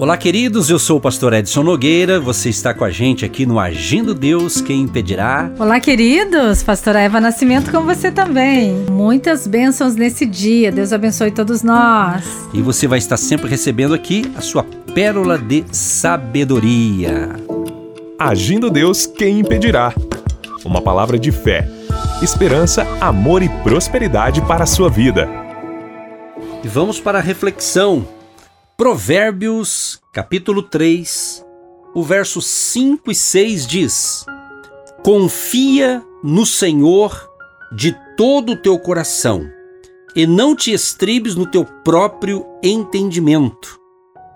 Olá, queridos, eu sou o pastor Edson Nogueira, você está com a gente aqui no Agindo Deus, quem impedirá? Olá, queridos, pastora Eva Nascimento com você também. Muitas bênçãos nesse dia, Deus abençoe todos nós. E você vai estar sempre recebendo aqui a sua pérola de sabedoria. Agindo Deus, quem impedirá? Uma palavra de fé, esperança, amor e prosperidade para a sua vida. E vamos para a reflexão Provérbios, capítulo 3, o verso 5 e 6 diz: Confia no Senhor de todo o teu coração, e não te estribes no teu próprio entendimento.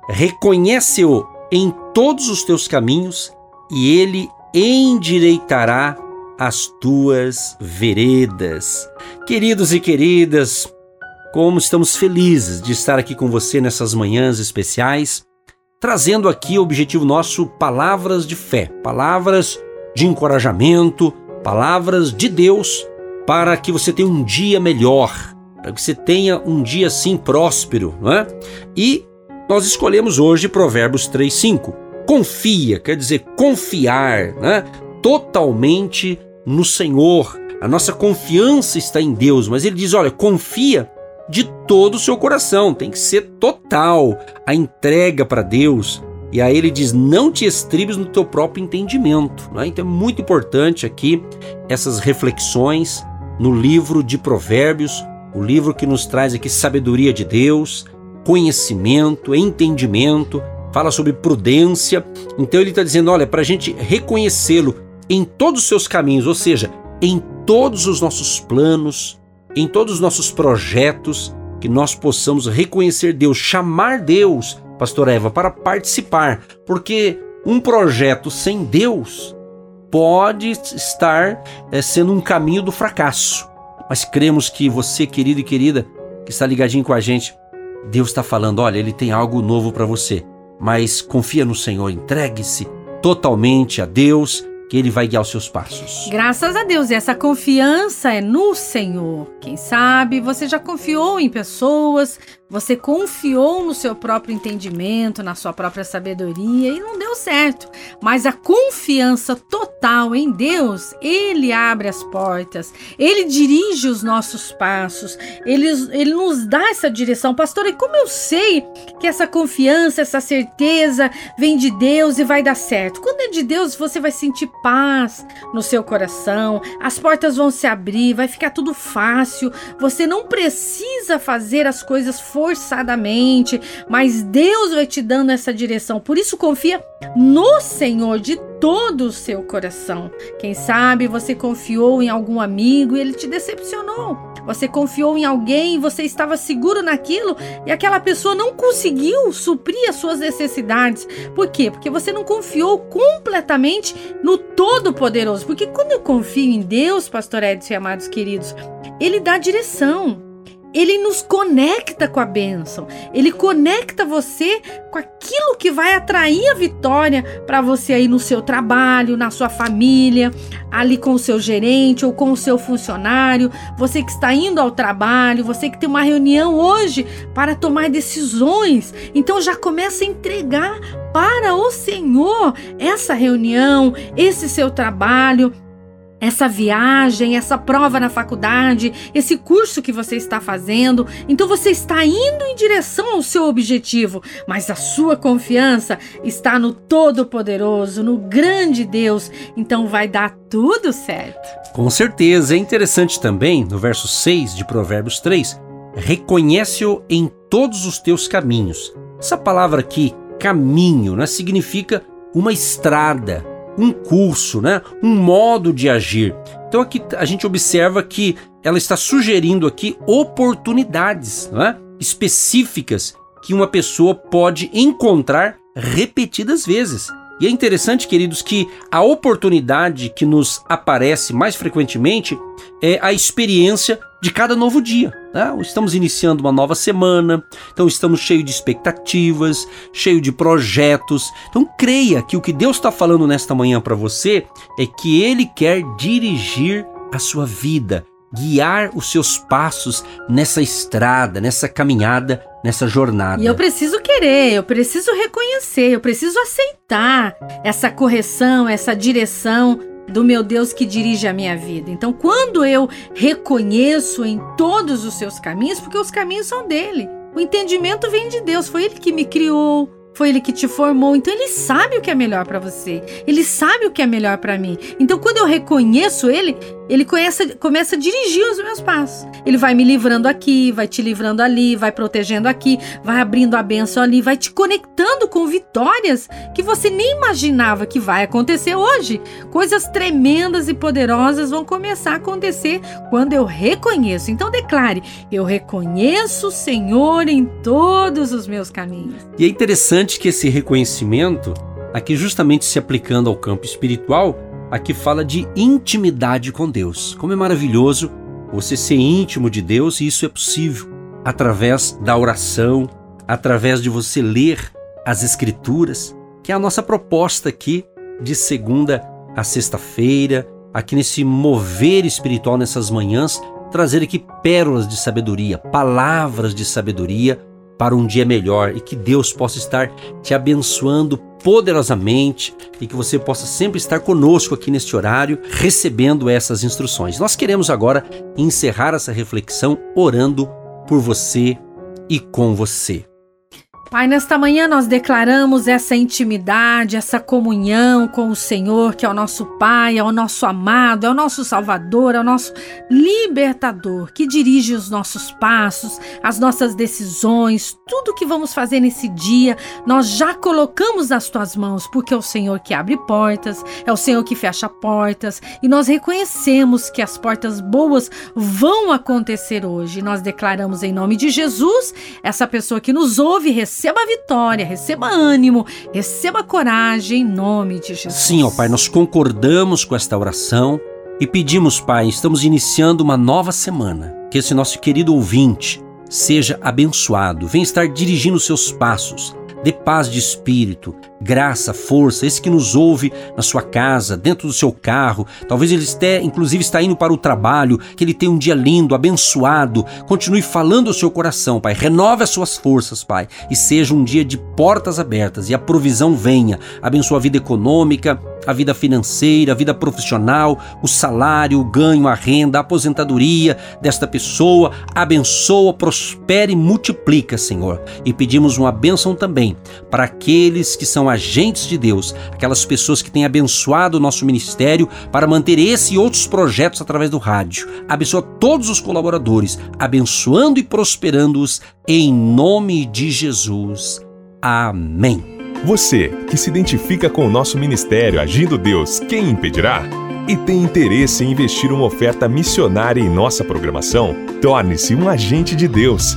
Reconhece-o em todos os teus caminhos, e ele endireitará as tuas veredas. Queridos e queridas, como estamos felizes de estar aqui com você nessas manhãs especiais, trazendo aqui o objetivo nosso palavras de fé, palavras de encorajamento, palavras de Deus para que você tenha um dia melhor, para que você tenha um dia assim próspero, não é? E nós escolhemos hoje Provérbios 3:5. Confia, quer dizer confiar, né? Totalmente no Senhor. A nossa confiança está em Deus, mas ele diz: olha, confia de todo o seu coração, tem que ser total a entrega para Deus. E aí ele diz: não te estribes no teu próprio entendimento. Né? Então é muito importante aqui essas reflexões no livro de Provérbios, o livro que nos traz aqui sabedoria de Deus, conhecimento, entendimento, fala sobre prudência. Então ele está dizendo: olha, para a gente reconhecê-lo em todos os seus caminhos, ou seja, em todos os nossos planos, em todos os nossos projetos, que nós possamos reconhecer Deus, chamar Deus, Pastor Eva, para participar, porque um projeto sem Deus pode estar é, sendo um caminho do fracasso. Mas cremos que você, querido e querida, que está ligadinho com a gente, Deus está falando: olha, Ele tem algo novo para você, mas confia no Senhor, entregue-se totalmente a Deus que Ele vai guiar os seus passos. Graças a Deus, e essa confiança é no Senhor. Quem sabe você já confiou em pessoas, você confiou no seu próprio entendimento, na sua própria sabedoria e não deu certo. Mas a confiança total em Deus, Ele abre as portas, Ele dirige os nossos passos, Ele, ele nos dá essa direção. Pastor, e como eu sei que essa confiança, essa certeza vem de Deus e vai dar certo? Quando é de Deus, você vai sentir paz no seu coração, as portas vão se abrir, vai ficar tudo fácil, você não precisa fazer as coisas forçadamente, mas Deus vai te dando essa direção. Por isso confia no Senhor de todo o seu coração. Quem sabe você confiou em algum amigo e ele te decepcionou. Você confiou em alguém você estava seguro naquilo e aquela pessoa não conseguiu suprir as suas necessidades. Por quê? Porque você não confiou completamente no Todo-Poderoso. Porque quando eu confio em Deus, pastor Edson e amados queridos, ele dá direção ele nos conecta com a bênção. Ele conecta você com aquilo que vai atrair a vitória para você aí no seu trabalho, na sua família, ali com o seu gerente ou com o seu funcionário, você que está indo ao trabalho, você que tem uma reunião hoje para tomar decisões. Então já começa a entregar para o Senhor essa reunião, esse seu trabalho, essa viagem, essa prova na faculdade, esse curso que você está fazendo. Então você está indo em direção ao seu objetivo, mas a sua confiança está no Todo-Poderoso, no grande Deus. Então vai dar tudo certo. Com certeza. É interessante também, no verso 6 de Provérbios 3, reconhece-o em todos os teus caminhos. Essa palavra aqui, caminho, né, significa uma estrada um curso, né? um modo de agir. Então aqui a gente observa que ela está sugerindo aqui oportunidades né? específicas que uma pessoa pode encontrar repetidas vezes. E é interessante, queridos, que a oportunidade que nos aparece mais frequentemente é a experiência de cada novo dia. Né? Estamos iniciando uma nova semana, então estamos cheios de expectativas, cheio de projetos. Então creia que o que Deus está falando nesta manhã para você é que Ele quer dirigir a sua vida, guiar os seus passos nessa estrada, nessa caminhada nessa jornada. E eu preciso querer, eu preciso reconhecer, eu preciso aceitar essa correção, essa direção do meu Deus que dirige a minha vida. Então, quando eu reconheço em todos os seus caminhos, porque os caminhos são dele, o entendimento vem de Deus, foi ele que me criou, foi ele que te formou, então ele sabe o que é melhor para você. Ele sabe o que é melhor para mim. Então quando eu reconheço ele, ele começa, começa a dirigir os meus passos. Ele vai me livrando aqui, vai te livrando ali, vai protegendo aqui, vai abrindo a benção ali, vai te conectando com vitórias que você nem imaginava que vai acontecer hoje. Coisas tremendas e poderosas vão começar a acontecer quando eu reconheço. Então declare: eu reconheço o Senhor em todos os meus caminhos. E é interessante que esse reconhecimento, aqui justamente se aplicando ao campo espiritual, aqui fala de intimidade com Deus. Como é maravilhoso você ser íntimo de Deus e isso é possível através da oração, através de você ler as Escrituras, que é a nossa proposta aqui de segunda a sexta-feira, aqui nesse mover espiritual nessas manhãs, trazer aqui pérolas de sabedoria, palavras de sabedoria para um dia melhor e que Deus possa estar te abençoando poderosamente e que você possa sempre estar conosco aqui neste horário, recebendo essas instruções. Nós queremos agora encerrar essa reflexão orando por você e com você. Pai, nesta manhã nós declaramos essa intimidade, essa comunhão com o Senhor, que é o nosso Pai, é o nosso amado, é o nosso Salvador, é o nosso libertador, que dirige os nossos passos, as nossas decisões, tudo que vamos fazer nesse dia, nós já colocamos nas tuas mãos, porque é o Senhor que abre portas, é o Senhor que fecha portas, e nós reconhecemos que as portas boas vão acontecer hoje. Nós declaramos em nome de Jesus, essa pessoa que nos ouve, recebe receba vitória, receba ânimo, receba coragem em nome de Jesus. Sim, ó Pai, nós concordamos com esta oração e pedimos, Pai, estamos iniciando uma nova semana. Que esse nosso querido ouvinte seja abençoado, venha estar dirigindo seus passos Dê paz de espírito, graça, força, esse que nos ouve na sua casa, dentro do seu carro, talvez ele esteja, inclusive está indo para o trabalho, que ele tenha um dia lindo, abençoado. Continue falando ao seu coração, Pai. Renove as suas forças, Pai, e seja um dia de portas abertas e a provisão venha. Abençoa a vida econômica, a vida financeira, a vida profissional, o salário, o ganho, a renda, a aposentadoria desta pessoa. Abençoa, prospere e multiplica, Senhor. E pedimos uma bênção para aqueles que são agentes de Deus, aquelas pessoas que têm abençoado o nosso ministério para manter esse e outros projetos através do rádio. Abençoa todos os colaboradores, abençoando e prosperando-os em nome de Jesus. Amém. Você que se identifica com o nosso ministério Agindo Deus, quem impedirá? E tem interesse em investir uma oferta missionária em nossa programação? Torne-se um agente de Deus